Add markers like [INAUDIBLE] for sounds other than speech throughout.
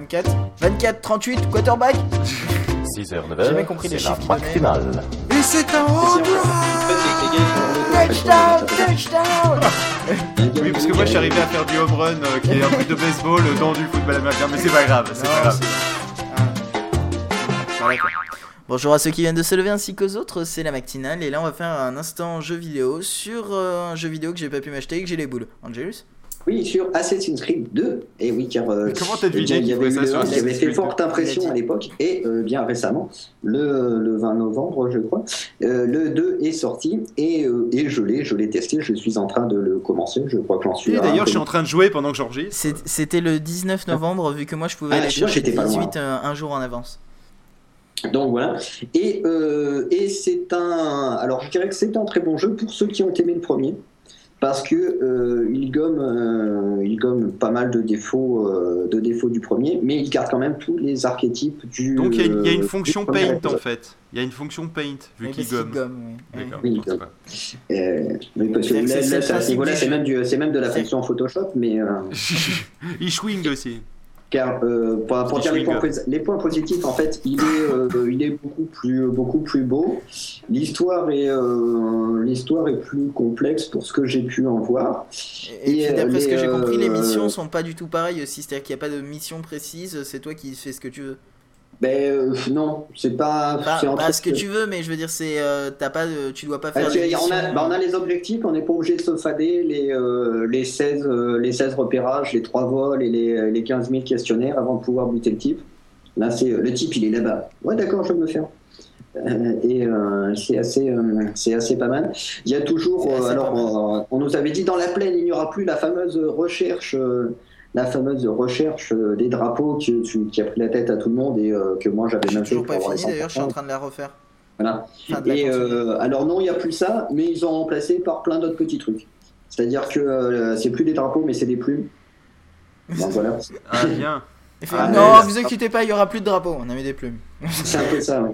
24, 24, 38, quarterback. 6h, J'ai 9h, jamais compris les chiffres maximale. Et c'est un home Touchdown, touchdown. [LAUGHS] Oui, parce que moi je suis arrivé à faire du home run euh, qui est un truc de baseball euh, dans du football américain, mais c'est pas grave, c'est pas grave. Bonjour à ceux qui viennent de se lever ainsi qu'aux autres, c'est la matinale et là on va faire un instant jeu vidéo sur euh, un jeu vidéo que j'ai pas pu m'acheter et que j'ai les boules. Angelus? Oui, sur Assassin's Creed 2. Et oui, car euh, comment t'as deviné eh bien, il y qu'il avait, ça sur qui avait fait forte impression à l'époque. Et euh, bien récemment, le, le 20 novembre, je crois, euh, le 2 est sorti. Et, euh, et je l'ai, je l'ai testé. Je suis en train de le commencer. Je crois que j'en suis. Et d'ailleurs, je suis en train de jouer pendant que j'enregistre. C'était le 19 novembre vu que moi je pouvais Ah, aller tu vois, chercher j'étais pas 18 euh, un jour en avance. Donc voilà. Et, euh, et c'est un. Alors je dirais que c'est un très bon jeu pour ceux qui ont aimé le premier. Parce que euh, il, gomme, euh, il gomme pas mal de défauts, euh, de défauts du premier, mais il garde quand même tous les archétypes du. Donc il y, a une- il y a une fonction paint en fait. Il y a une fonction paint vu qu'il gomme. oui. Il Euh, parce que C'est- là, à ce niveau-là, même, du- c'est même de la fonction Photoshop, mais euh, [LAUGHS] il swing aussi. Car euh, pour, pour dire les points, les positifs, en fait, il est, euh, il est beaucoup plus, beaucoup plus beau. L'histoire est, euh, l'histoire est plus complexe pour ce que j'ai pu en voir. Et, d'après euh, ce que j'ai compris, les missions sont pas du tout pareilles aussi, c'est-à-dire qu'il n'y a pas de mission précise, c'est toi qui fais ce que tu veux. Ben euh, non, c'est pas. Pas, c'est pas truc ce que tu veux, mais je veux dire, c'est euh, t'as pas, tu dois pas Bah, faire. des on, a, bah, on a les objectifs, on n'est pas obligé de se fader les, euh, les, 16, euh, les 16 repérages, les 3 vols et les, les 15 000 questionnaires avant de pouvoir buter le type. Là, c'est le type, il est là-bas. Ouais, d'accord, je vais me le faire. Et euh, c'est assez, euh, c'est assez pas mal. Il y a toujours, euh, alors, euh, on nous avait dit dans la plaine, il n'y aura plus la fameuse recherche, euh, la fameuse recherche euh, des drapeaux qui, qui a pris la tête à tout le monde et euh, que moi j'avais même fait toujours pour pas avoir fini d'ailleurs, je suis en 100%. train de la refaire. Voilà. Enfin, de la Et continuer. euh, alors non, il n'y a plus ça, mais ils ont remplacé par plein d'autres petits trucs. C'est-à-dire que euh, c'est plus des drapeaux, mais c'est des plumes. Donc voilà, Ah bien. Il fait, Ah, non, vous inquiétez pas, il y aura plus de drapeaux, on a mis des plumes. c'est un peu ça. ouais.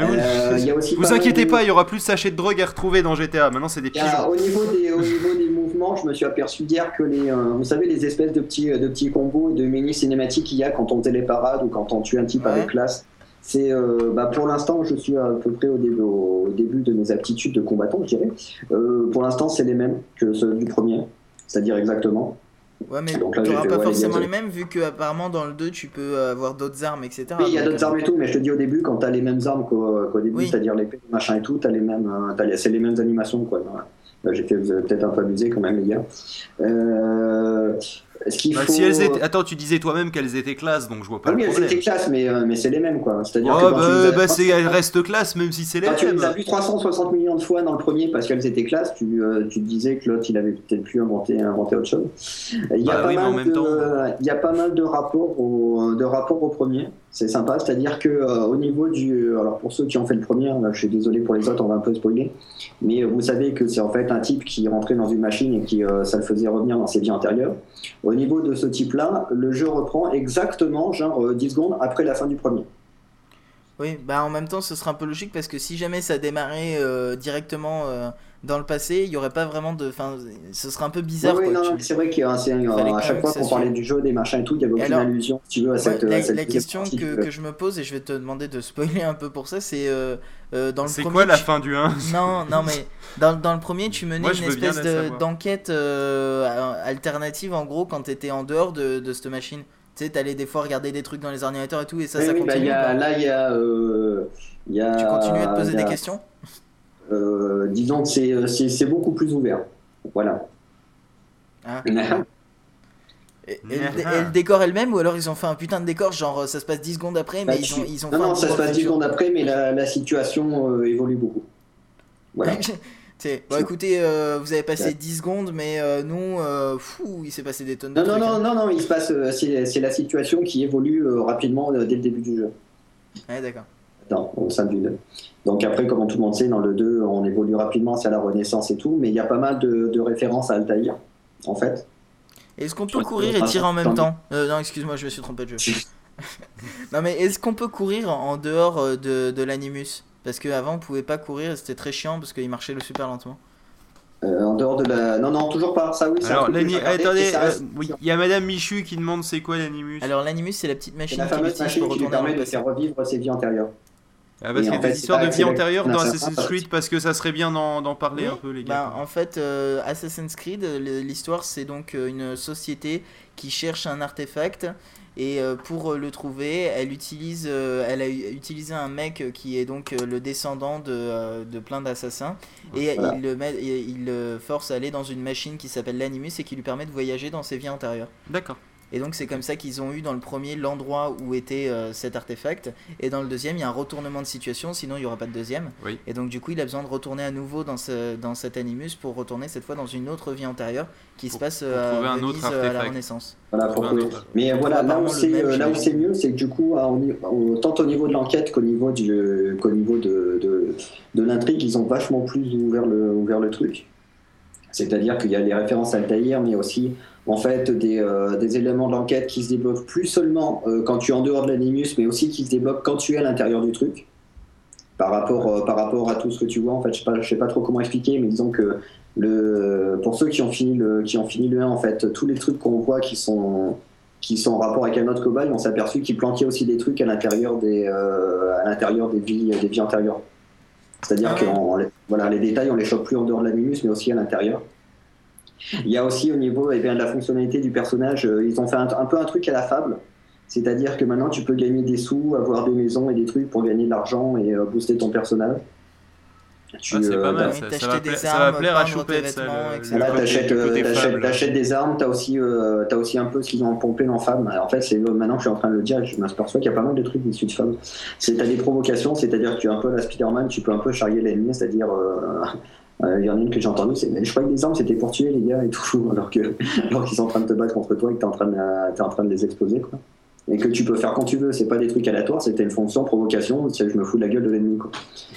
Euh, y a aussi vous pas inquiétez pas, il y aura plus de sachets de drogue à retrouver dans GTA. Maintenant, c'est des pigeons. au, niveau des, au niveau des mouvements, je me suis aperçu hier que les, euh, vous savez, les espèces de petits, de petits combos de mini cinématiques qu'il y a quand on faisait les parades ou quand on tue un type Ouais. avec classe. C'est, euh, bah, pour l'instant, je suis à peu près au début, au début de mes aptitudes de combattant, je dirais. Euh, pour l'instant, c'est les mêmes que ceux du premier, c'est-à-dire exactement. Ouais, mais tu n'auras pas ouais, forcément les les mêmes, vu que apparemment dans le 2 tu peux avoir d'autres armes, etc. Oui, il y a d'autres armes et tout, mais je te dis au début, quand t'as les mêmes armes qu'au début, Oui. c'est-à-dire l'épée, machin et tout, t'as les mêmes, euh, c'est les mêmes animations, quoi. Voilà. Là, J'étais peut-être un peu abusé quand même, les gars. Euh, qu'il Bah, faut... si elles étaient... Attends, tu disais toi-même qu'elles étaient classes, donc je vois pas Ah oui, le elles étaient classes, mais, euh, mais c'est les mêmes, quoi. C'est-à-dire Oh que bah, bah elles restent classes même si c'est les Quand tu les mêmes. as vues 360 millions de fois dans le premier parce qu'elles étaient classes, tu, euh, tu te disais que l'autre il avait peut-être pu inventer, inventer autre chose. Il y, a Bah pas oui, mal de, temps- il y a pas mal de rapports au, de rapports au premier, c'est sympa. C'est-à-dire que euh, au niveau du. Alors pour ceux qui ont fait le premier, là, je suis désolé pour les autres, on va un peu spoiler, mais vous savez que c'est en fait un type qui rentrait dans une machine et qui euh, ça le faisait revenir dans ses vies antérieures. Au niveau de ce type-là, le jeu reprend exactement genre euh, 10 secondes après la fin du premier. Oui, bah en même temps ce serait un peu logique parce que si jamais ça démarrait euh, directement euh, dans le passé, il y aurait pas vraiment de. Enfin, ce serait un peu bizarre. Oui, oui, quoi, non, tu- c'est vrai qu'à chaque fois qu'on parlait du jeu, des machins et tout, il y avait aucune alors, allusion, si tu veux, à Ouais, cette. la, à cette la deuxième question partie que, je me pose et je vais te demander de spoiler un peu pour ça, c'est euh, euh, dans le C'est premier. quoi la tu- fin du 1 Non, non, mais dans, dans le premier, tu menais Moi, une espèce de- d'enquête euh, alternative en gros quand t'étais en dehors de, de cette machine. Tu sais, t'allais des fois regarder des trucs dans les ordinateurs et tout, et ça, Oui, ça oui, bah, continue. il y a- là, il y a. euh, y a Tu continues à te poser a- des questions? euh, disons que c'est- c'est beaucoup plus ouvert. Voilà. Ah. [LAUGHS] Et, et le, et le décor elle-même, ou alors ils ont fait un putain de décor, genre euh, ça se passe 10 secondes après, mais Bah, ils ont, ils ont non, fait un non, ça se passe dans 10 le secondes après, mais la, la situation euh, évolue beaucoup. Voilà. [LAUGHS] Bon écoutez, euh, vous avez passé Ouais. 10 secondes, mais euh, nous, euh, fou, il s'est passé des tonnes de Non, non, trucs. non, hein. non, non, il se passe. euh, C'est c'est la situation qui évolue rapidement dès le début du jeu. Ouais, d'accord. Non, au sein du 2. Donc après, comme tout le monde sait, dans le 2, on évolue rapidement, c'est à la Renaissance et tout, mais il y a pas mal de, de références à Altaïr, en fait. Est-ce qu'on peut courir et tirer en même temps? Euh, Non, excuse-moi, je me suis trompé de jeu. [LAUGHS] non, mais est-ce qu'on peut courir en dehors de, de l'animus? Parce qu'avant, on pouvait pas courir, et c'était très chiant parce qu'il marchait le super lentement. Euh, en dehors de la. Non, non, toujours pas. Ça, oui, un Alors, regardé, attendez, ça euh, oui, il y a Madame Michu qui demande c'est quoi l'animus? Alors l'animus c'est la petite machine la fameuse utilise machine pour qui lui permet de faire revivre ses vies antérieures. Ah, parce qu'il y a des histoires de vie antérieure dans Assassin's Creed parce que ça serait bien d'en parler Oui, un peu, les bah, gars. en fait, euh, Assassin's Creed, l'histoire c'est donc euh, une société qui cherche un artefact et euh, pour euh, le trouver, elle utilise, euh, elle a utilisé un mec qui est donc euh, le descendant de, euh, de plein d'assassins et Voilà. il le met, et il le force à aller dans une machine qui s'appelle l'animus et qui lui permet de voyager dans ses vies antérieures. D'accord. Et donc c'est comme ça qu'ils ont eu dans le premier l'endroit où était euh, cet artefact et dans le deuxième il y a un retournement de situation sinon il n'y aura pas de deuxième. Oui. Et donc du coup il a besoin de retourner à nouveau dans, ce, dans cet animus pour retourner cette fois dans une autre vie antérieure qui se passe pour euh, trouver à un Venise autre euh, à la. Renaissance. Voilà, pour Trouver Mais voilà, là où c'est même, euh, là où j'imagine. c'est mieux, c'est que du coup, à- au- au- tant au niveau de l'enquête qu'au niveau du qu'au niveau de, de, de l'intrigue, ils ont vachement plus ouvert le ouvert le truc. C'est-à-dire qu'il y a les références à Altaïr, mais aussi en fait des, euh, des éléments de l'enquête qui se débloquent plus seulement euh, quand tu es en dehors de l'animus, mais aussi qui se débloquent quand tu es à l'intérieur du truc. Par rapport, euh, par rapport à tout ce que tu vois, en fait, je sais pas, je sais pas trop comment expliquer, mais disons que le, pour ceux qui ont fini le, qui ont fini le 1, en fait, tous les trucs qu'on voit qui sont, qui sont en rapport avec un autre cobaye, on s'est aperçu qu'ils planquaient aussi des trucs à l'intérieur des, à l'intérieur des vies, des vies antérieures. C'est-à-dire Ah que on voilà, les détails, on les chope plus en dehors de l'animus, mais aussi à l'intérieur. Il y a aussi au niveau eh bien, de la fonctionnalité du personnage, euh, ils ont fait un, un peu un truc à la fable. C'est-à-dire que maintenant tu peux gagner des sous, avoir des maisons et des trucs pour gagner de l'argent et euh, booster ton personnage. Tu, Ah, c'est euh, pas mal, bah, ça, t'acheter ça va des plaire, ça va armes, plaire à Choupette, Là, t'achètes, euh, t'achètes- des armes, t'as aussi, euh, aussi un peu ce qu'ils ont pompé dans Fab. Alors, en fait, c'est maintenant que je suis en train de le dire, je m'aperçois qu'il y a pas mal de trucs issus de Fab. C'est t'as des provocations, c'est-à-dire que tu es un peu la Spider-Man, tu peux un peu charrier l'ennemi, c'est-à-dire, il y en a une que j'ai entendue, c'est, je croyais que les armes c'était pour tuer les gars et tout, [LAUGHS] alors que, alors qu'ils sont en train de te battre contre toi et que train de, t'es en train de les exploser, quoi. Et que tu peux faire quand tu veux, c'est pas des trucs aléatoires, c'était une fonction provocation, c'est je me fous de la gueule de l'ennemi, quoi.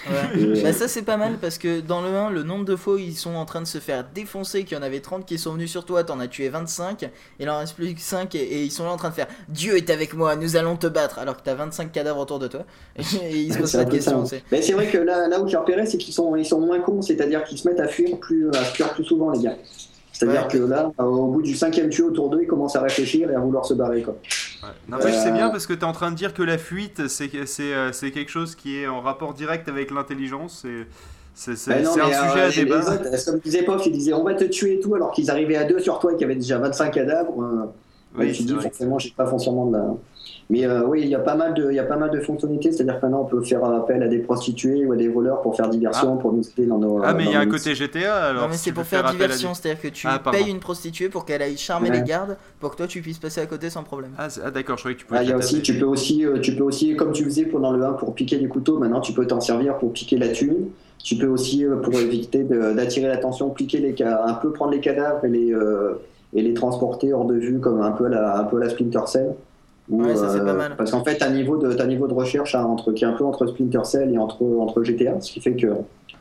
Ouais. Et- Bah ça c'est pas mal parce que dans le 1, le nombre de fois où ils sont en train de se faire défoncer, qu'il y en avait 30 qui sont venus sur toi, t'en as tué 25, et il en reste plus que 5 et, et ils sont là en train de faire Dieu est avec moi, nous allons te battre, alors que t'as 25 cadavres autour de toi. [LAUGHS] Et, ils se posent questions. ça. c'est- Mais c'est vrai que là, là où j'ai repéré, c'est qu'ils sont, ils sont moins cons, c'est-à-dire qu'ils se mettent à fuir plus, à fuir plus souvent, les gars. C'est-à-dire Ouais. que là, au bout du cinquième tuyau autour d'eux, ils commencent à réfléchir et à vouloir se barrer. Quoi. Ouais. N'empêche, Euh, c'est bien parce que tu es en train de dire que la fuite, c'est euh, c'est quelque chose qui est en rapport direct avec l'intelligence. et C'est c'est- Ben c'est un mais, euh, sujet à débat. autres, euh, comme disait Pof, ils disaient on va te tuer et tout, alors qu'ils arrivaient à deux sur toi et qu'il y avait déjà 25 cadavres. euh, Oui, ouais, tu dis forcément, j'ai pas foncièrement de la. Mais euh, oui, il y a pas mal de, il y a pas mal de fonctionnalités, c'est-à-dire que maintenant on peut faire appel à des prostituées ou à des voleurs pour faire diversion, pour nous aider dans nos. Ah, mais il y a un côté GTA alors. non mais c'est pour faire diversion, c'est-à-dire que tu Ah, payes une prostituée pour qu'elle aille charmer Ouais. les gardes pour que toi tu puisses passer à côté sans problème. Ah, ah, d'accord, je croyais que tu pouvais. Ah, il y a aussi, tu peux aussi, euh, tu peux aussi, comme tu faisais pendant le 1 pour piquer des couteaux, maintenant tu peux t'en servir pour piquer la thune. Tu peux aussi, euh, pour [LAUGHS] éviter d'attirer l'attention, piquer les un peu prendre les cadavres et les, euh, et les transporter hors de vue, comme un peu la, un peu la Splinter Cell. Où, Ouais, ça, c'est pas euh, mal. Parce qu'en fait, niveau de, t'as un niveau de recherche hein, entre, qui est un peu entre Splinter Cell et entre, entre GTA, ce qui fait que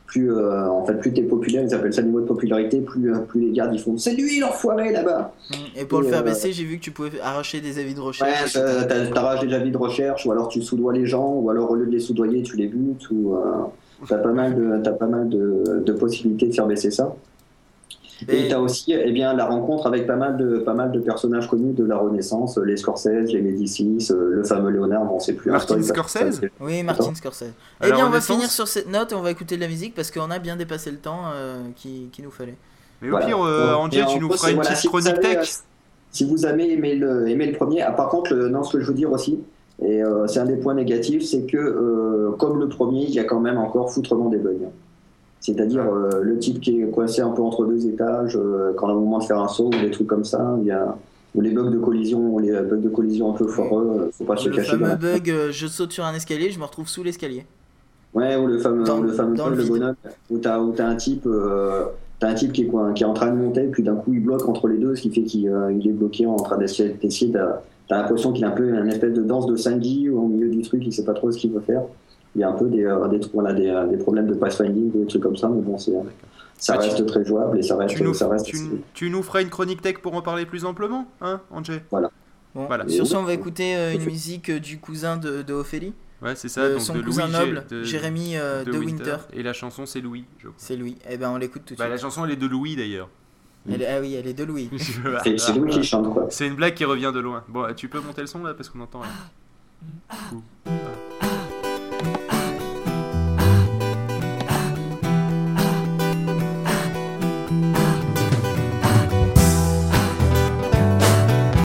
plus, euh, en fait, plus t'es populaire, ils appellent ça niveau de popularité, plus, euh, plus les gardes ils font c'est lui l'enfoiré là-bas. Mm. Et pour Et, le faire euh, baisser, j'ai vu que tu pouvais arracher des avis de Ouais, recherche. t'as- t'arraches des avis de recherche, ou alors tu soudoies les gens, ou alors au lieu de les soudoyer, tu les butes, ou euh, t'as pas mal de t'as pas mal de, de possibilités de faire baisser ça. Et Et- t'as aussi eh bien la rencontre avec pas mal de pas mal de personnages connus de la Renaissance, les Scorsese, les Médicis, euh, le fameux Léonard, bon c'est plus un Martin Scorsese Oui, Martin Scorsese. Eh bien, on va finir sur cette note et on va écouter de la musique parce qu'on a bien dépassé le temps euh, qui, qui nous fallait. Mais au Voilà. pire, euh, Angel, tu nous feras une voilà, petite si vous chronique avez, tech. euh, Si vous avez aimé le, aimé le premier, ah, par contre, le- non, ce que je veux dire aussi, et euh, c'est un des points négatifs, c'est que euh, comme le premier, il y a quand même encore foutrement des bugs. C'est-à-dire euh, le type qui est coincé un peu entre deux étages, euh, quand on a le moment de faire un saut ou des trucs comme ça, il y a ou les bugs de collision, ou les bugs de collision un peu foireux, faut pas se le cacher. dans fameux bug, euh, je saute sur un escalier, je me retrouve sous l'escalier. Ouais, ou le fameux, Dans- le fameux dans le le bonhomme, où t'as un type, euh, t'as un type qui est, quoi, qui est en train de monter, puis d'un coup il bloque entre les deux, ce qui fait qu'il il est bloqué en train d'essayer. d'essayer de- T'as l'impression qu'il est un peu une espèce de danse de Sandy au milieu du truc, il sait pas trop ce qu'il veut faire. Il y a un peu des, euh, des, voilà, des, euh, des problèmes de pathfinding, des trucs comme ça, mais bon, c'est, ça Bah, tu- reste très jouable et ça reste. Tu nous, ça reste tu, tu nous feras une chronique tech pour en parler plus amplement, hein, Angel Bon, Voilà. sur ce, on va écouter euh, une musique du cousin de, de Ophélie. Ouais, c'est ça. de donc son de cousin Louis noble, de- Jérémy euh, de, Winter. Et la chanson, c'est Louis, je crois. C'est Louis. Eh ben on l'écoute tout de Bah, la suite. chanson, elle est de Louis d'ailleurs. Elle est- ah oui, elle est de Louis. [LAUGHS] C'est c'est Louis qui chante quoi. C'est une blague qui revient de loin. Bon, tu peux monter le son là parce qu'on entend rien. Ouh. Ah.